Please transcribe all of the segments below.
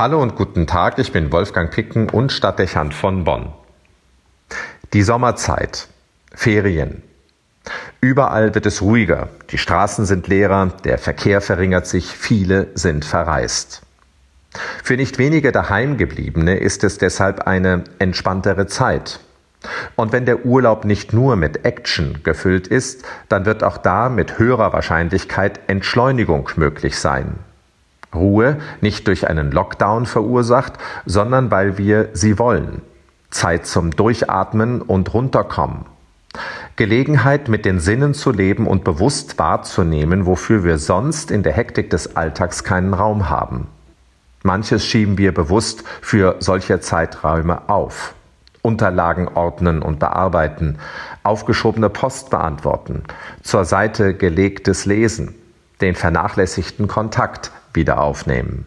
Hallo und guten Tag, ich bin Wolfgang Picken und Stadtdechant von Bonn. Die Sommerzeit, Ferien. Überall wird es ruhiger, die Straßen sind leerer, der Verkehr verringert sich, viele sind verreist. Für nicht wenige Daheimgebliebene ist es deshalb eine entspanntere Zeit. Und wenn der Urlaub nicht nur mit Action gefüllt ist, dann wird auch da mit höherer Wahrscheinlichkeit Entschleunigung möglich sein. Ruhe nicht durch einen Lockdown verursacht, sondern weil wir sie wollen. Zeit zum Durchatmen und runterkommen. Gelegenheit, mit den Sinnen zu leben und bewusst wahrzunehmen, wofür wir sonst in der Hektik des Alltags keinen Raum haben. Manches schieben wir bewusst für solche Zeiträume auf. Unterlagen ordnen und bearbeiten, aufgeschobene Post beantworten, zur Seite gelegtes Lesen, den vernachlässigten Kontakt wieder aufnehmen.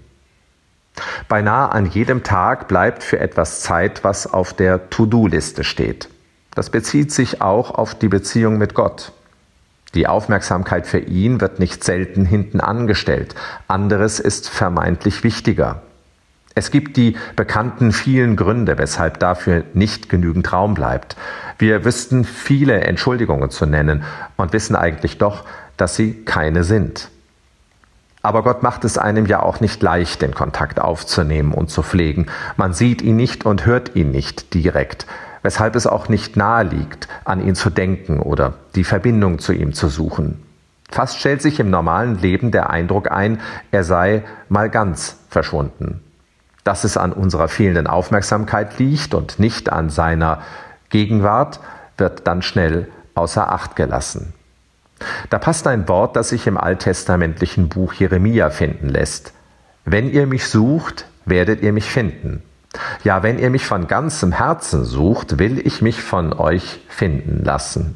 Beinahe an jedem Tag bleibt für etwas Zeit, was auf der To-Do-Liste steht. Das bezieht sich auch auf die Beziehung mit Gott. Die Aufmerksamkeit für ihn wird nicht selten hinten angestellt. Anderes ist vermeintlich wichtiger. Es gibt die bekannten vielen Gründe, weshalb dafür nicht genügend Raum bleibt. Wir wüssten viele Entschuldigungen zu nennen und wissen eigentlich doch, dass sie keine sind. Aber Gott macht es einem ja auch nicht leicht, den Kontakt aufzunehmen und zu pflegen. Man sieht ihn nicht und hört ihn nicht direkt, weshalb es auch nicht nahe liegt, an ihn zu denken oder die Verbindung zu ihm zu suchen. Fast stellt sich im normalen Leben der Eindruck ein, er sei mal ganz verschwunden. Dass es an unserer fehlenden Aufmerksamkeit liegt und nicht an seiner Gegenwart, wird dann schnell außer Acht gelassen. Da passt ein Wort, das sich im alttestamentlichen Buch Jeremia finden lässt. Wenn ihr mich sucht, werdet ihr mich finden. Ja, wenn ihr mich von ganzem Herzen sucht, will ich mich von euch finden lassen.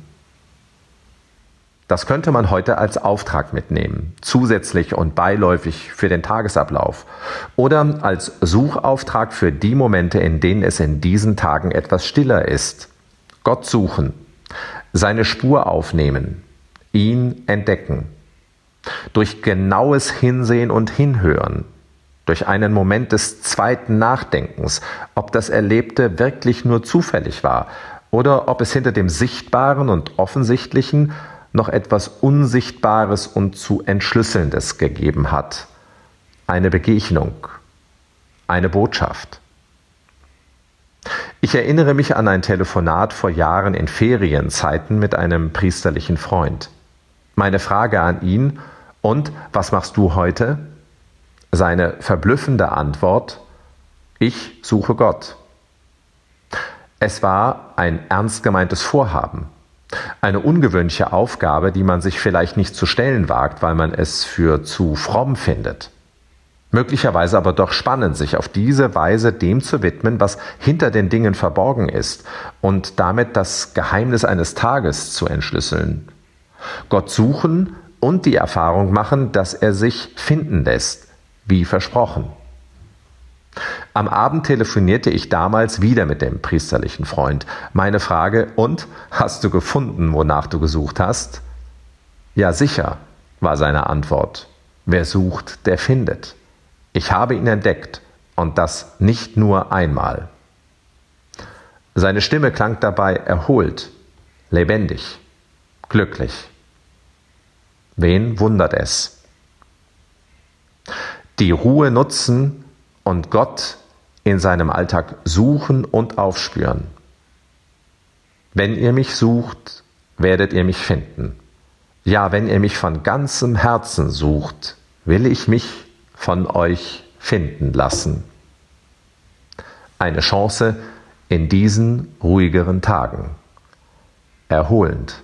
Das könnte man heute als Auftrag mitnehmen, zusätzlich und beiläufig für den Tagesablauf oder als Suchauftrag für die Momente, in denen es in diesen Tagen etwas stiller ist. Gott suchen, seine Spur aufnehmen, ihn entdecken. Durch genaues Hinsehen und Hinhören, durch einen Moment des zweiten Nachdenkens, ob das Erlebte wirklich nur zufällig war oder ob es hinter dem Sichtbaren und Offensichtlichen noch etwas Unsichtbares und zu Entschlüsselndes gegeben hat. Eine Begegnung, eine Botschaft. Ich erinnere mich an ein Telefonat vor Jahren in Ferienzeiten mit einem priesterlichen Freund. Meine Frage an ihn, und was machst du heute? Seine verblüffende Antwort, ich suche Gott. Es war ein ernst gemeintes Vorhaben, eine ungewöhnliche Aufgabe, die man sich vielleicht nicht zu stellen wagt, weil man es für zu fromm findet. Möglicherweise aber doch spannend, sich auf diese Weise dem zu widmen, was hinter den Dingen verborgen ist und damit das Geheimnis eines Tages zu entschlüsseln. Gott suchen und die Erfahrung machen, dass er sich finden lässt, wie versprochen. Am Abend telefonierte ich damals wieder mit dem priesterlichen Freund. Meine Frage, und hast du gefunden, wonach du gesucht hast? Ja, sicher, war seine Antwort. Wer sucht, der findet. Ich habe ihn entdeckt, und das nicht nur einmal. Seine Stimme klang dabei erholt, lebendig glücklich. Wen wundert es? Die Ruhe nutzen und Gott in seinem Alltag suchen und aufspüren. Wenn ihr mich sucht, werdet ihr mich finden. Ja, wenn ihr mich von ganzem Herzen sucht, will ich mich von euch finden lassen. Eine Chance in diesen ruhigeren Tagen. Erholend.